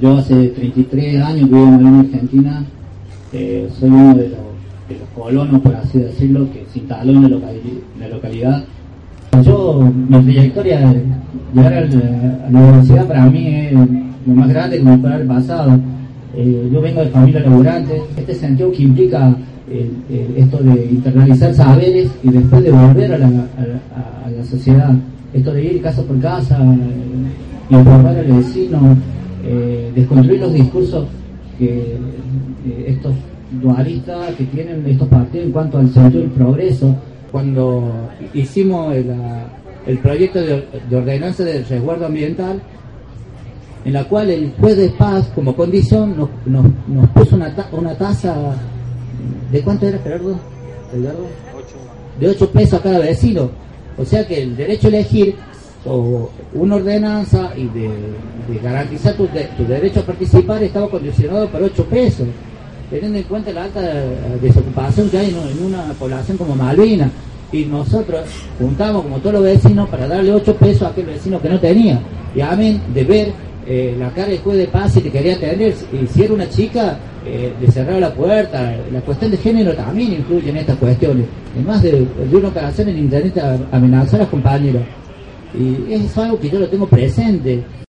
Yo hace 33 años vivo en Argentina, eh, soy uno de los, de colonos, por así decirlo, que se instaló en la, localidad. Yo, mi trayectoria, llegar a la, universidad para mí es lo más grande que me puede haber pasado. Eh, yo vengo de familia laburante, este sentido que implica esto de internalizar saberes y después de volver a la, sociedad, esto de ir casa por casa, eh, informar al vecino, eh, desconstruir los discursos que eh, estos dualistas que tienen estos partidos en cuanto al sentido del progreso. Cuando hicimos el, proyecto de, ordenanza del resguardo ambiental, en la cual el juez de paz como condición nos, nos, puso una, una tasa de cuánto era Gerardo? De 8 pesos a cada vecino. O sea que el derecho a elegir o una ordenanza y de, garantizar tu, derecho a participar estaba condicionado por 8 pesos, teniendo en cuenta la alta desocupación que hay en, una población como Malvina. Y nosotros juntamos como todos los vecinos para darle 8 pesos a aquel vecino que no tenía. Y a mí de ver eh, la cara del juez de paz y te quería atender, y si era una chica, eh, le cerraba la puerta. La cuestión de género también influye en estas cuestiones. Además de, de una ocasión en internet amenazar a las compañeras. Y es algo que yo lo tengo presente.